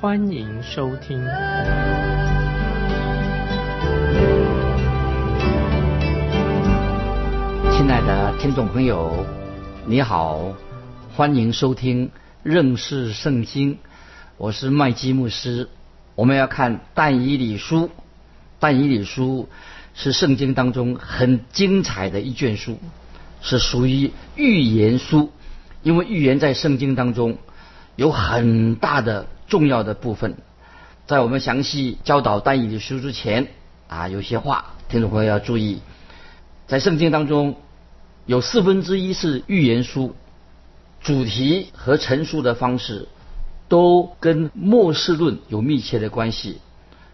欢迎收听。亲爱的听众朋友，你好，欢迎收听认识圣经。我是麦基牧师。我们要看但以理书，但以理书是圣经当中很精彩的一卷书，是属于预言书。因为预言在圣经当中有很大的重要的部分。在我们详细教导但以理书之前啊，有些话听众朋友要注意，在圣经当中。有四分之一是预言书，主题和陈述的方式都跟末世论有密切的关系，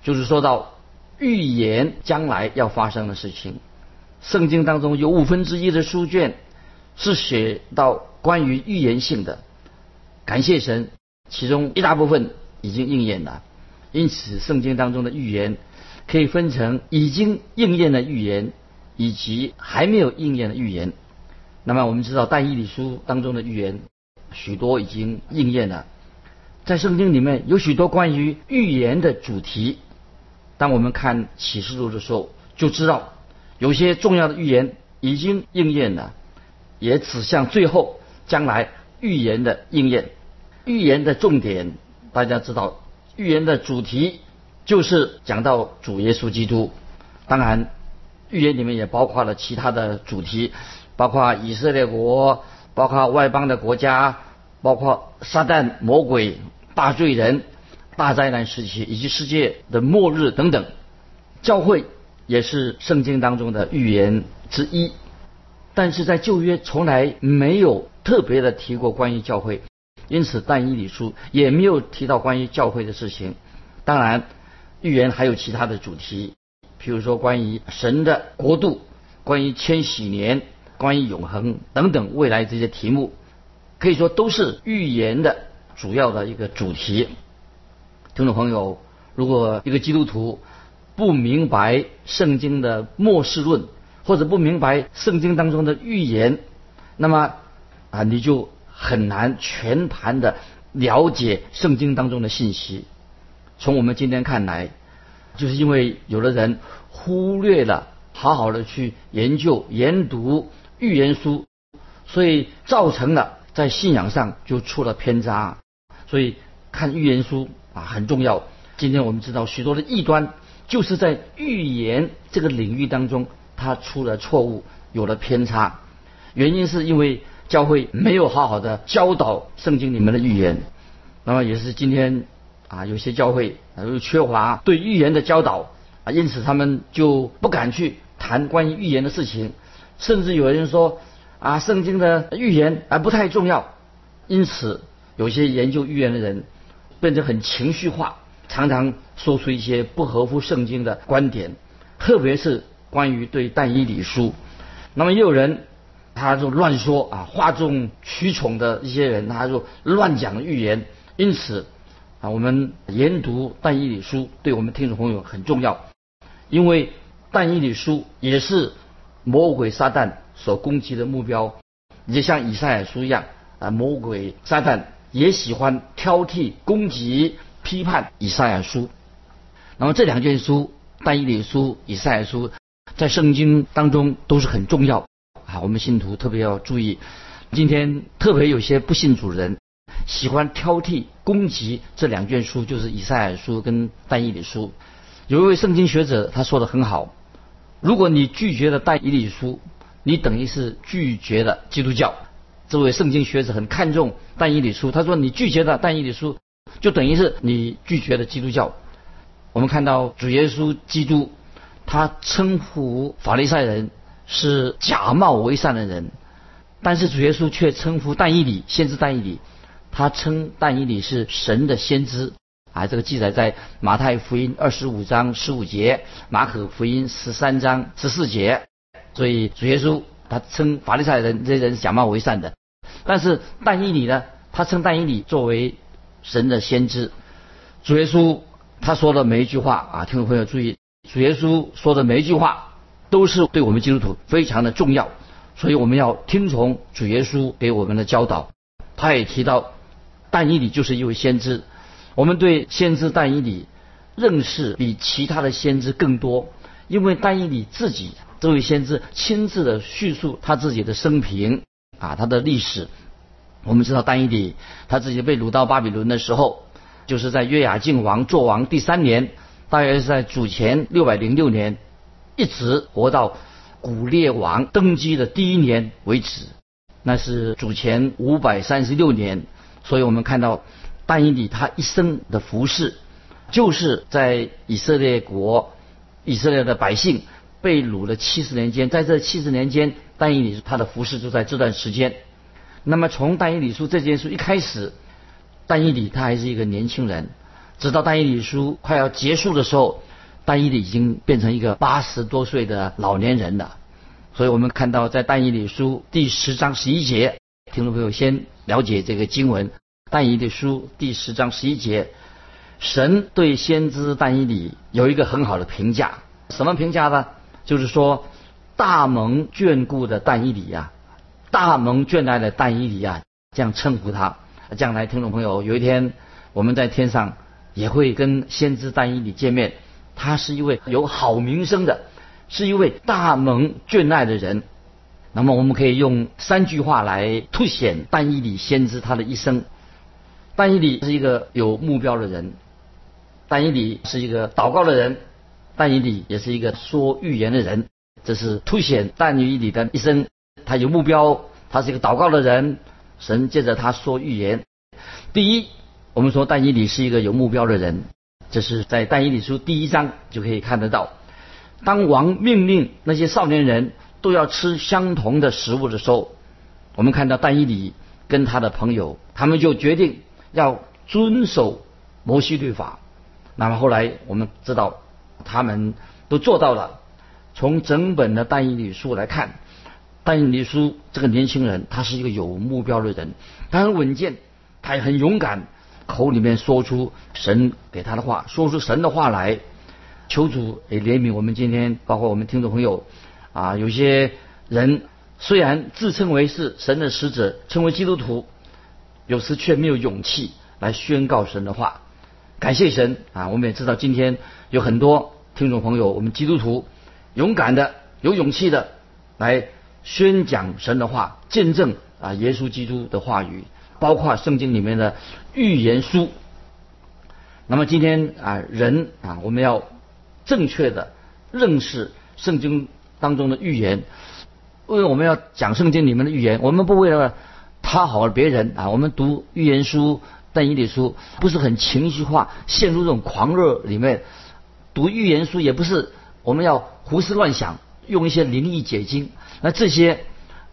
就是说到预言将来要发生的事情。圣经当中有五分之一的书卷是写到关于预言性的，感谢神，其中一大部分已经应验了。因此，圣经当中的预言可以分成已经应验的预言。以及还没有应验的预言，那么我们知道《但以理书》当中的预言许多已经应验了。在圣经里面有许多关于预言的主题，当我们看启示录的时候，就知道有些重要的预言已经应验了，也指向最后将来预言的应验。预言的重点大家知道，预言的主题就是讲到主耶稣基督，当然。预言里面也包括了其他的主题，包括以色列国，包括外邦的国家，包括撒旦、魔鬼、大罪人、大灾难时期以及世界的末日等等。教会也是圣经当中的预言之一，但是在旧约从来没有特别的提过关于教会，因此但以理书也没有提到关于教会的事情。当然，预言还有其他的主题。比如说，关于神的国度，关于千禧年，关于永恒等等未来这些题目，可以说都是预言的主要的一个主题。听众朋友，如果一个基督徒不明白圣经的末世论，或者不明白圣经当中的预言，那么啊，你就很难全盘的了解圣经当中的信息。从我们今天看来。就是因为有的人忽略了好好的去研究研读预言书，所以造成了在信仰上就出了偏差。所以看预言书啊很重要。今天我们知道许多的异端就是在预言这个领域当中，他出了错误，有了偏差。原因是因为教会没有好好的教导圣经里面的预言，那么也是今天。啊，有些教会啊又缺乏对预言的教导啊，因此他们就不敢去谈关于预言的事情，甚至有人说啊，圣经的预言啊不太重要，因此有些研究预言的人变得很情绪化，常常说出一些不合乎圣经的观点，特别是关于对但以理书。那么也有人他就乱说啊，哗众取宠的一些人，他就乱讲预言，因此。啊，我们研读但以理书，对我们听众朋友很重要，因为但以理书也是魔鬼撒旦所攻击的目标，也像以赛亚书一样啊，魔鬼撒旦也喜欢挑剔、攻击、批判以赛亚书。那么这两卷书，但以理书、以赛亚书，在圣经当中都是很重要啊，我们信徒特别要注意。今天特别有些不信主人。喜欢挑剔、攻击这两卷书，就是以赛亚书跟但以理书。有一位圣经学者他说的很好：如果你拒绝了但以理书，你等于是拒绝了基督教。这位圣经学者很看重但以理书，他说你拒绝了但以理书，就等于是你拒绝了基督教。我们看到主耶稣基督，他称呼法利赛人是假冒为善的人，但是主耶稣却称呼但以理先知但以理。他称但以理是神的先知啊，这个记载在马太福音二十五章十五节，马可福音十三章十四节。所以主耶稣他称法利赛人这些人假冒为善的，但是但以理呢，他称但以理作为神的先知。主耶稣他说的每一句话啊，听众朋友注意，主耶稣说的每一句话都是对我们基督徒非常的重要，所以我们要听从主耶稣给我们的教导。他也提到，但以理就是一位先知。我们对先知但以理认识比其他的先知更多，因为但以理自己这位先知亲自的叙述他自己的生平啊，他的历史。我们知道但以理他自己被掳到巴比伦的时候，就是在约雅敬王做王第三年，大约是在主前六百零六年，一直活到古列王登基的第一年为止。那是主前五百三十六年，所以我们看到但以理他一生的服饰，就是在以色列国、以色列的百姓被掳了七十年间，在这七十年间，但以理他的服饰就在这段时间。那么从但以理书这件书一开始，但以理他还是一个年轻人，直到但以理书快要结束的时候，但以理已经变成一个八十多岁的老年人了。所以我们看到，在但以理书第十章十一节，听众朋友先了解这个经文。但以理书第十章十一节，神对先知但以理有一个很好的评价，什么评价呢？就是说，大蒙眷顾的但以理呀，大蒙眷爱的但以理呀，这样称呼他。将来听众朋友有一天我们在天上也会跟先知但以理见面，他是一位有好名声的。是一位大蒙眷爱的人，那么我们可以用三句话来凸显但以理先知他的一生。但以理是一个有目标的人，但以理是一个祷告的人，但以理也是一个说预言的人。这是凸显但以理的一生，他有目标，他是一个祷告的人，神借着他说预言。第一，我们说但以理是一个有目标的人，这是在但以理书第一章就可以看得到。当王命令那些少年人都要吃相同的食物的时候，我们看到但以理跟他的朋友，他们就决定要遵守摩西律法。那么后来我们知道，他们都做到了。从整本的但以理书来看，但以理书这个年轻人，他是一个有目标的人，他很稳健，他也很勇敢，口里面说出神给他的话，说出神的话来。求主也怜悯我们今天，包括我们听众朋友，啊，有些人虽然自称为是神的使者，称为基督徒，有时却没有勇气来宣告神的话。感谢神啊！我们也知道今天有很多听众朋友，我们基督徒勇敢的、有勇气的来宣讲神的话，见证啊耶稣基督的话语，包括圣经里面的预言书。那么今天啊，人啊，我们要。正确的认识圣经当中的预言，因为我们要讲圣经里面的预言，我们不为了讨好别人啊，我们读预言书、但以理书不是很情绪化，陷入这种狂热里面。读预言书也不是我们要胡思乱想，用一些灵异解经，那这些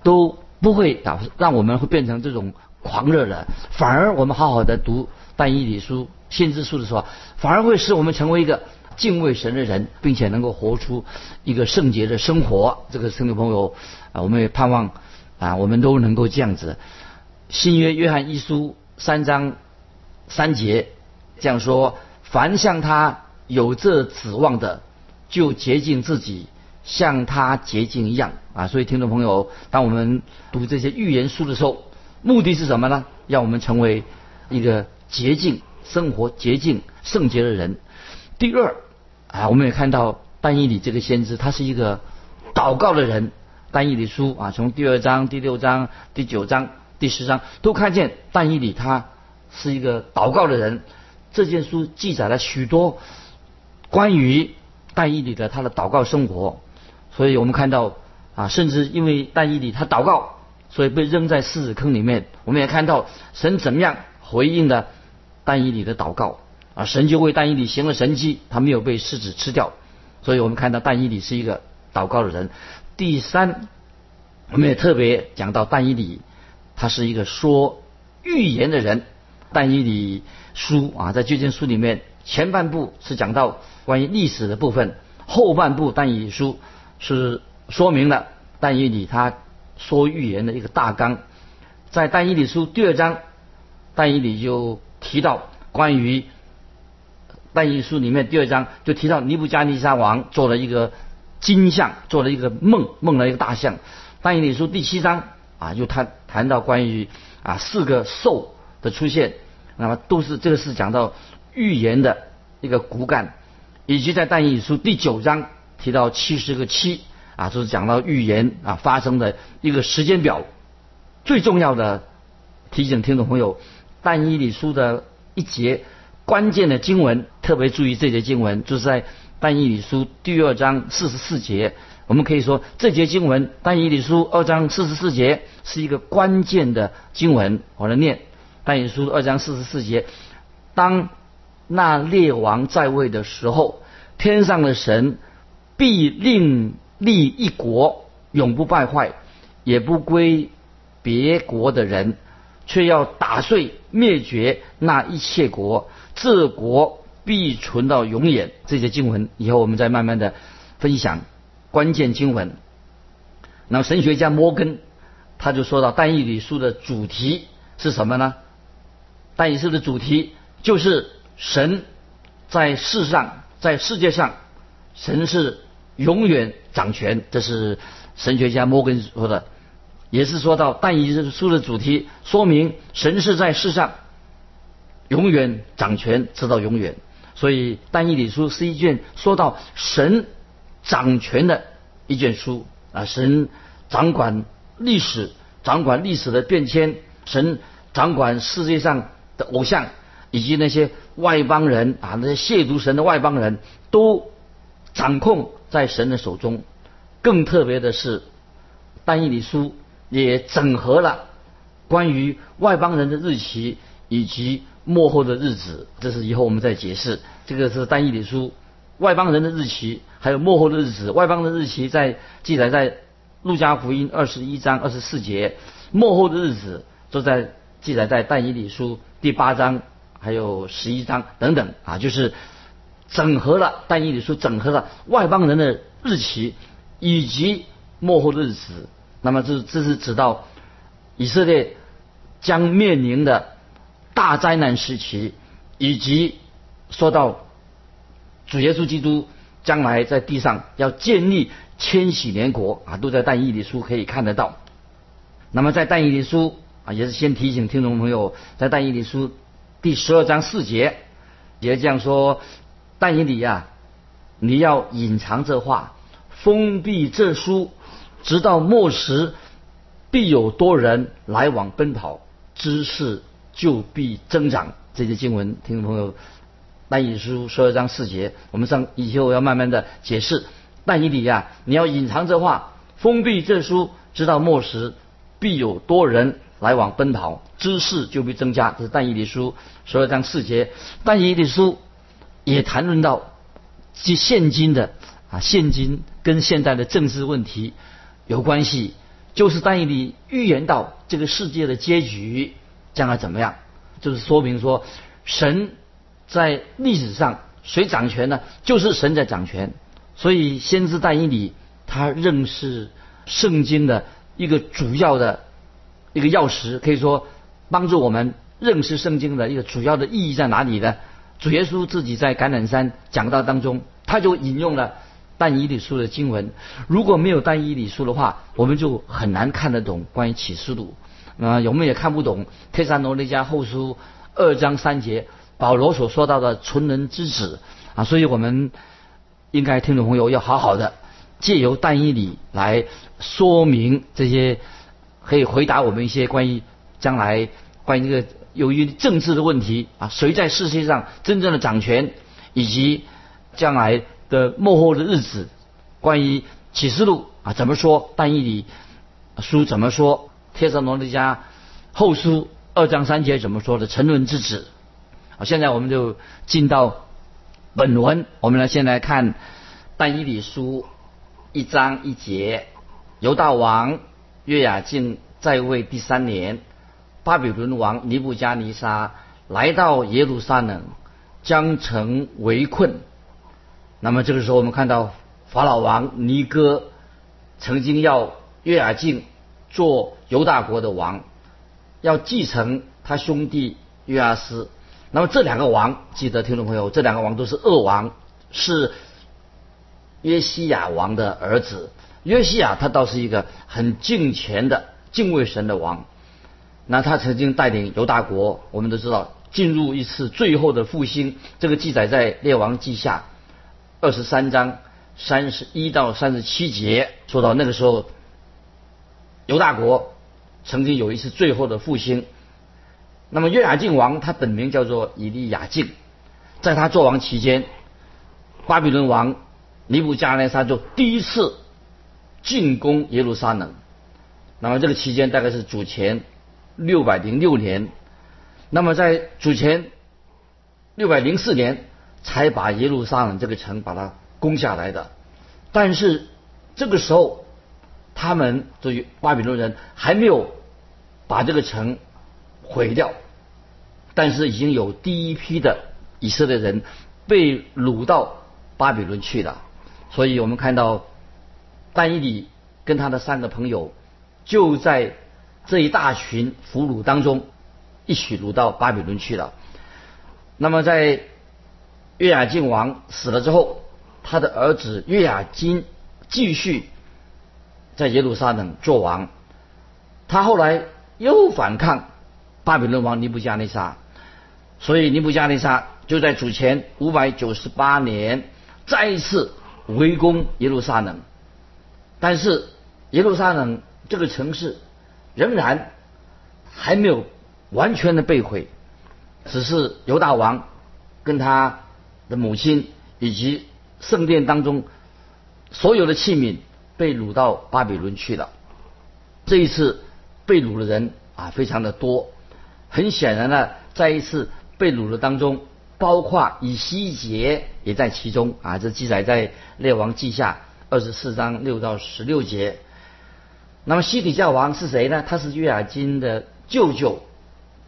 都不会啊让我们会变成这种狂热的，反而我们好好的读但以理书、先知书的时候，反而会使我们成为一个。敬畏神的人，并且能够活出一个圣洁的生活，这个圣徒朋友啊，我们也盼望啊，我们都能够这样子。新约约翰一书三章三节这样说：凡向他有这指望的，就洁净自己，像他洁净一样啊。所以听众朋友，当我们读这些预言书的时候，目的是什么呢？要我们成为一个洁净生活、洁净圣洁的人。第二，啊，我们也看到但以理这个先知，他是一个祷告的人。但以理书啊，从第二章、第六章、第九章、第十章都看见但以理他是一个祷告的人。这件书记载了许多关于但以理的他的祷告生活，所以我们看到啊，甚至因为但以理他祷告，所以被扔在狮子坑里面。我们也看到神怎么样回应的但以理的祷告。啊，神就为但以理行了神迹，他没有被狮子吃掉，所以我们看到但以理是一个祷告的人。第三，我们也特别讲到但以理，他是一个说预言的人。但以理书啊，在这卷书里面，前半部是讲到关于历史的部分，后半部但以理书是说明了但以理他说预言的一个大纲。在但以理书第二章，但以理就提到关于但以理书里面第二章就提到尼布加尼撒王做了一个金像，做了一个梦，梦了一个大象。但以理书第七章啊，又谈谈到关于啊四个兽的出现，那么都是这个是讲到预言的一个骨干，以及在但以理书第九章提到七十个七啊，就是讲到预言啊发生的一个时间表。最重要的提醒听众朋友，但以理书的一节关键的经文，特别注意这节经文，就是在但以理书第二章四十四节。我们可以说，这节经文但以理书二章四十四节是一个关键的经文。我来念但以理书二章四十四节：当那列王在位的时候，天上的神必令立一国，永不败坏，也不归。别国的人，却要打碎灭绝那一切国，这国必存到永远。这些经文以后我们再慢慢的分享关键经文。那么神学家摩根他就说到，但以理书的主题是什么呢？但以书的主题就是神在世上，在世界上，神是永远掌权。这是神学家摩根说的。也是说到但以书的主题，说明神是在世上永远掌权，直到永远。所以但以理书是一卷说到神掌权的一卷书啊，神掌管历史，掌管历史的变迁，神掌管世界上的偶像以及那些外邦人啊，那些亵渎神的外邦人都掌控在神的手中。更特别的是但以理书。也整合了关于外邦人的日期以及末后的日子，这是以后我们再解释。这个是单一理书，外邦人的日期还有末后的日子。外邦的日期在记载在路加福音二十一章二十四节，末后的日子都在记载在但以理书第八章还有十一章等等啊，就是整合了但以理书整合了外邦人的日期以及末后的日子。那么这这是指到以色列将面临的大灾难时期，以及说到主耶稣基督将来在地上要建立千禧年国啊，都在但以理书可以看得到。那么在但以理书啊，也是先提醒听众朋友，在但以理书第十二章四节也这样说：但以理呀，你要隐藏这话，封闭这书。直到末时，必有多人来往奔跑，知识就必增长。这些经文，听众朋友，但以书十二章四节，我们上以后要慢慢的解释。但以理呀，你要隐藏这话，封闭这书，直到末时，必有多人来往奔跑，知识就必增加。这是但以理书十二章四节。但以理书也谈论到，即现今的啊，现今跟现代的政治问题。有关系，就是但以理预言到这个世界的结局将来怎么样，就是说明说神在历史上谁掌权呢？就是神在掌权。所以先知但以理他认识圣经的一个主要的一个钥匙，可以说帮助我们认识圣经的一个主要的意义在哪里呢？主耶稣自己在橄榄山讲道当中，他就引用了。但以理书的经文，如果没有但以理书的话，我们就很难看得懂关于启示录。啊，我们也看不懂帖撒罗尼迦后书二章三节保罗所说到的纯人之子啊，所以我们应该听众朋友要好好的借由但以理来说明这些，可以回答我们一些关于将来关于这个 由于政治的问题啊，谁在世界上真正的掌权，以及将来。的幕后的日子，关于启示录啊怎么说？但以理书怎么说？帖撒罗尼迦后书二章三节怎么说的？沉沦之子。啊，现在我们就进到本文，我们来先来看但以理书一章一节。犹大王约雅敬在位第三年，巴比伦王尼布加尼沙来到耶路撒冷，将城围困。那么这个时候，我们看到法老王尼哥曾经要约雅敬做犹大国的王，要继承他兄弟约阿斯。那么这两个王，记得听众朋友，这两个王都是恶王，是约西亚王的儿子。约西亚他倒是一个很敬虔的、敬畏神的王。那他曾经带领犹大国，我们都知道进入一次最后的复兴。这个记载在列王记下二十三章三十一到三十七节，说到那个时候，犹大国曾经有一次最后的复兴。那么约雅敬王他本名叫做以利亚敬，在他做王期间，巴比伦王尼布加内沙就第一次进攻耶路撒冷。那么这个期间大概是主前。六百零六年，那么在主前六百零四年才把耶路撒冷这个城把它攻下来的。但是这个时候，他们这于巴比伦人还没有把这个城毁掉，但是已经有第一批的以色列人被掳到巴比伦去了。所以我们看到但以理跟他的三个朋友就在。这一大群俘虏当中，一起掳到巴比伦去了。那么在约雅敬王死了之后，他的儿子约雅金继续在耶路撒冷做王。他后来又反抗巴比伦王尼布加内沙，所以尼布加内沙就在主前五百九十八年再一次围攻耶路撒冷。但是耶路撒冷这个城市。仍然还没有完全的被毁，只是犹大王跟他的母亲以及圣殿当中所有的器皿被掳到巴比伦去了。这一次被掳的人啊非常的多，很显然呢，在一次被掳的当中，包括以西结也在其中啊。这记载在列王记下二十四章六到十六节。那么西底家王是谁呢？他是约雅金的舅舅，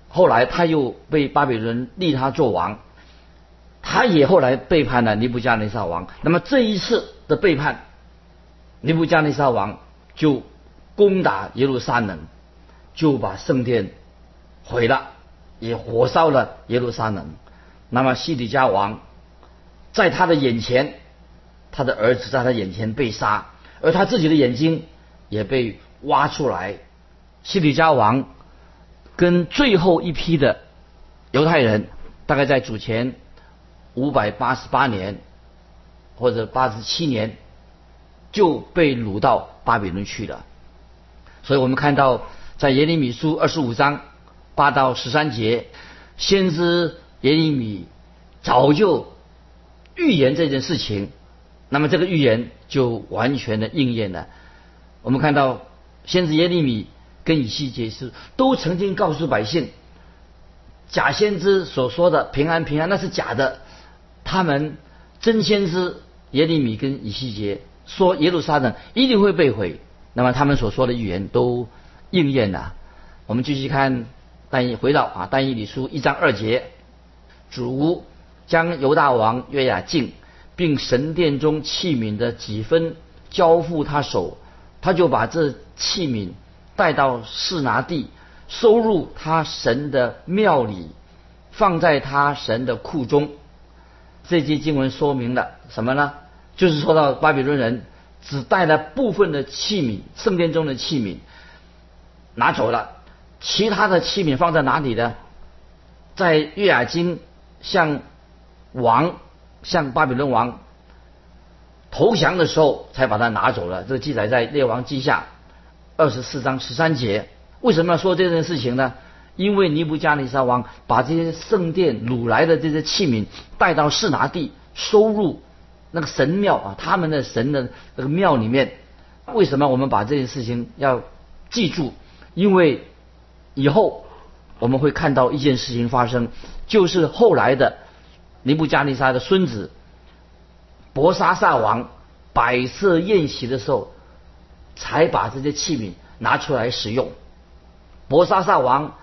后来他又被巴比伦立他做王，他也后来背叛了尼布加尼撒王。那么这一次的背叛，尼布加尼撒王就攻打耶路撒冷，就把圣殿毁了，也火烧了耶路撒冷。那么西底家王在他的眼前，他的儿子在他眼前被杀，而他自己的眼睛也被。挖出来，西底家王跟最后一批的犹太人，大概在主前五百八十八年或者八十七年就被掳到巴比伦去了。所以我们看到在耶利米书二十五章八到十三节，先知耶利米早就预言这件事情，那么这个预言就完全的应验了。我们看到。先知耶利米跟以西结是都曾经告诉百姓，假先知所说的平安平安那是假的。他们真先知耶利米跟以西结说耶路撒冷一定会被毁，那么他们所说的预言都应验了。我们继续看但一回到啊但以理书一章二节，主将犹大王约雅敬并神殿中器皿的几分交付他手。他就把这器皿带到示拿地，收入他神的庙里，放在他神的库中。这节经文说明了什么呢？就是说到巴比伦人只带了部分的器皿，圣殿中的器皿拿走了，其他的器皿放在哪里呢？在约雅金向王向巴比伦王。投降的时候才把它拿走了，这个记载在列王记下二十四章十三节。为什么要说这件事情呢？因为尼布加尼撒王把这些圣殿掳来的这些器皿带到示拿地，收入那个神庙啊，他们的神的那个庙里面。为什么我们把这件事情要记住？因为以后我们会看到一件事情发生，就是后来的尼布加尼撒的孙子。博沙萨王摆设宴席的时候，才把这些器皿拿出来使用。博沙萨王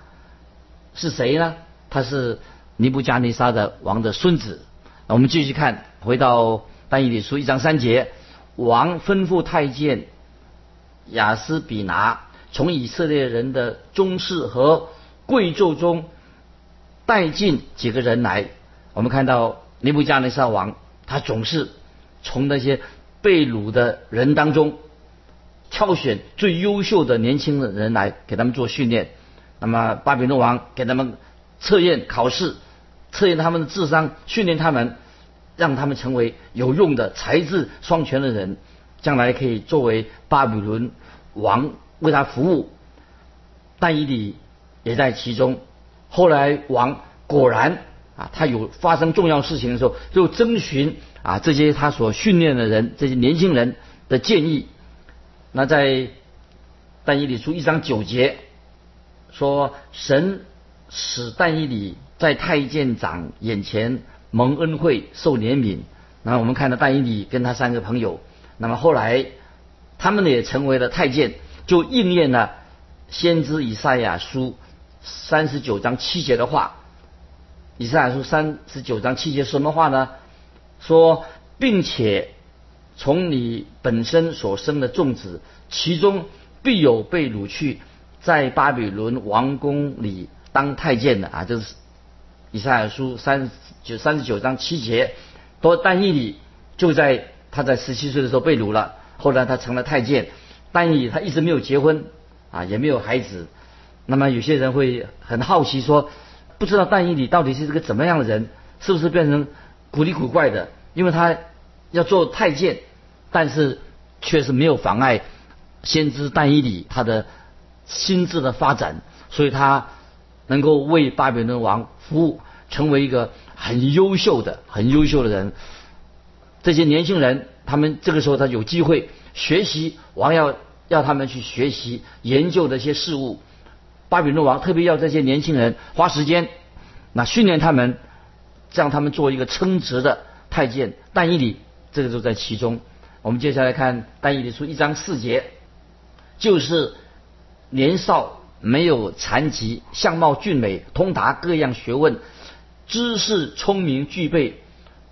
是谁呢？他是尼布加尼撒的王的孙子。我们继续看，回到但以理书一章三节，王吩咐太监雅斯比拿从以色列人的宗室和贵胄中带进几个人来。我们看到尼布加尼撒王，他总是从那些被掳的人当中挑选最优秀的年轻的人来给他们做训练。那么巴比伦王给他们测验考试，测验他们的智商，训练他们。让他们成为有用的才智双全的人，将来可以作为巴比伦王为他服务。但以理也在其中。后来王果然他有发生重要事情的时候，就征询啊这些他所训练的人，这些年轻人的建议。那在但以理书一章九节说，神使但以理在太监长眼前。蒙恩惠，受怜悯。那我们看到但以理跟他三个朋友，那么后来他们也成为了太监，就应验了先知以赛亚书三十九章七节的话。以赛亚书三十九章七节什么话呢？说，并且从你本身所生的众子，其中必有被掳去在巴比伦王宫里当太监的啊，就是。以赛亚书三九三十九章七节，多但以理就在他在十七岁的时候被掳了，后来他成了太监。但以他一直没有结婚啊，也没有孩子。那么有些人会很好奇说，不知道但以理到底是个怎么样的人，是不是变成古里古怪的？因为他要做太监，但是却是没有妨碍先知但以理他的心智的发展，所以他。能够为巴比伦王服务，成为一个很优秀的、很优秀的人。这些年轻人，他们这个时候他有机会学习王要要他们去学习研究的一些事物。巴比伦王特别要这些年轻人花时间，那训练他们，让他们做一个称职的太监。但以理这个就在其中。我们接下来看但以理书一章四节，就是年少。没有残疾，相貌俊美，通达各样学问，知识聪明具备，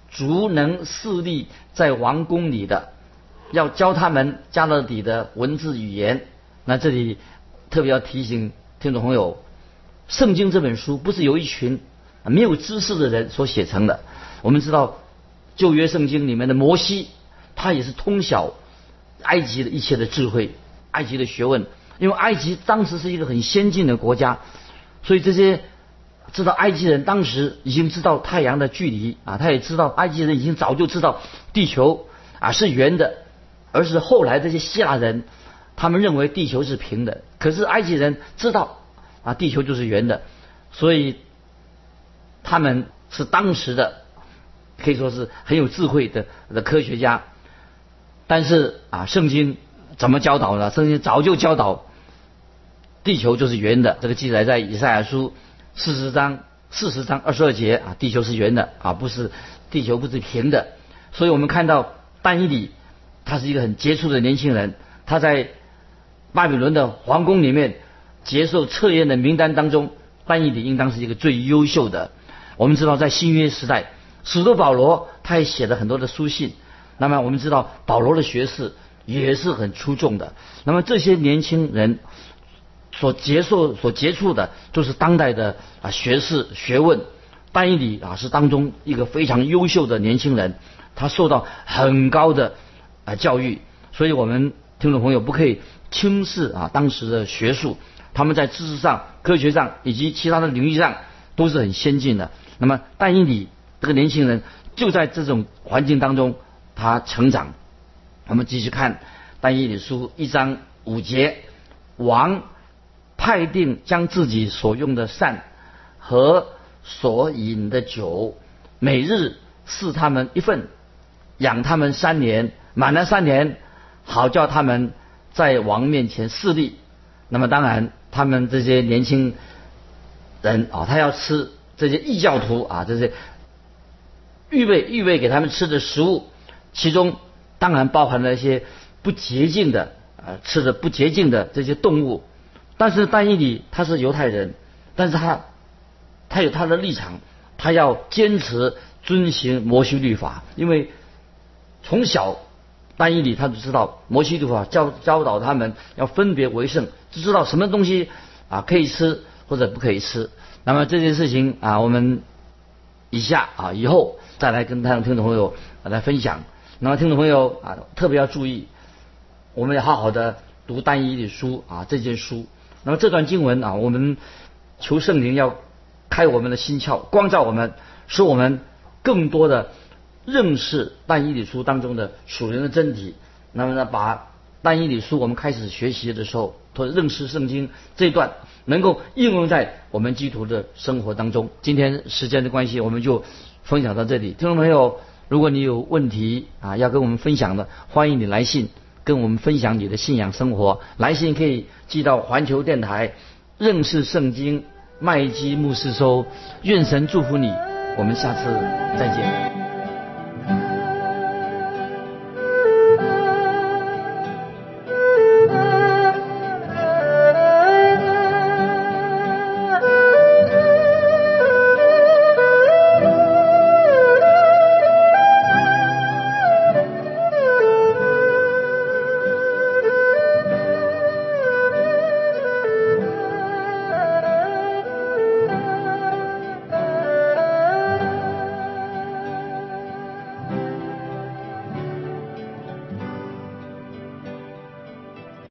足能侍立在王宫里的，要教他们加勒底的文字语言。那这里特别要提醒听众朋友，圣经这本书不是由一群没有知识的人所写成的。我们知道旧约圣经里面的摩西，他也是通晓埃及的一切的智慧，埃及的学问。因为埃及当时是一个很先进的国家，所以这些知道埃及人当时已经知道太阳的距离啊，他也知道埃及人已经早就知道地球啊是圆的，而是后来这些希腊人他们认为地球是平的，可是埃及人知道啊地球就是圆的，所以他们是当时的可以说是很有智慧的的科学家，但是啊圣经怎么教导呢？圣经早就教导。地球就是圆的，这个记载在以赛亚书四十章四十章二十二节啊，地球是圆的啊，不是地球不是平的。所以我们看到丹尼里，他是一个很杰出的年轻人，他在巴比伦的皇宫里面接受测验的名单当中，班以理应当是一个最优秀的。我们知道在新约时代，使徒保罗他也写了很多的书信，那么我们知道保罗的学识也是很出众的。那么这些年轻人。所接受、所接触的，就是当代的啊学士学问。班以理啊是当中一个非常优秀的年轻人，他受到很高的啊教育，所以我们听众朋友不可以轻视啊当时的学术，他们在知识上、科学上以及其他的领域上都是很先进的。那么但以你这个年轻人就在这种环境当中他成长。我们继续看但以你书一章五节，王。派定将自己所用的膳和所饮的酒，每日赐他们一份，养他们三年，满了三年，好叫他们在王面前势力。那么当然，他们这些年轻人啊，他要吃这些异教徒啊，这些预备预备给他们吃的食物，其中当然包含了一些不洁净的啊，吃的不洁净的这些动物。但是但以理他是犹太人，但是他他有他的立场，他要坚持遵行摩西律法，因为从小单一里他就知道摩西律法教教导他们要分别为圣，就知道什么东西啊可以吃或者不可以吃。那么这件事情啊，我们以下啊以后再来跟他听众朋友来分享。那么听众朋友啊，特别要注意，我们要好好的读单一的书啊这件书。那么这段经文啊，我们求圣灵要开我们的心窍，光照我们，使我们更多的认识单一理书当中的属灵的真谛。那么呢，把单一理书我们开始学习的时候，或者认识圣经这一段，能够应用在我们基督徒的生活当中。今天时间的关系，我们就分享到这里。听众朋友，如果你有问题啊要跟我们分享的，欢迎你来信。跟我们分享你的信仰生活，来信可以寄到环球电台认识圣经麦基牧师收。愿神祝福你，我们下次再见。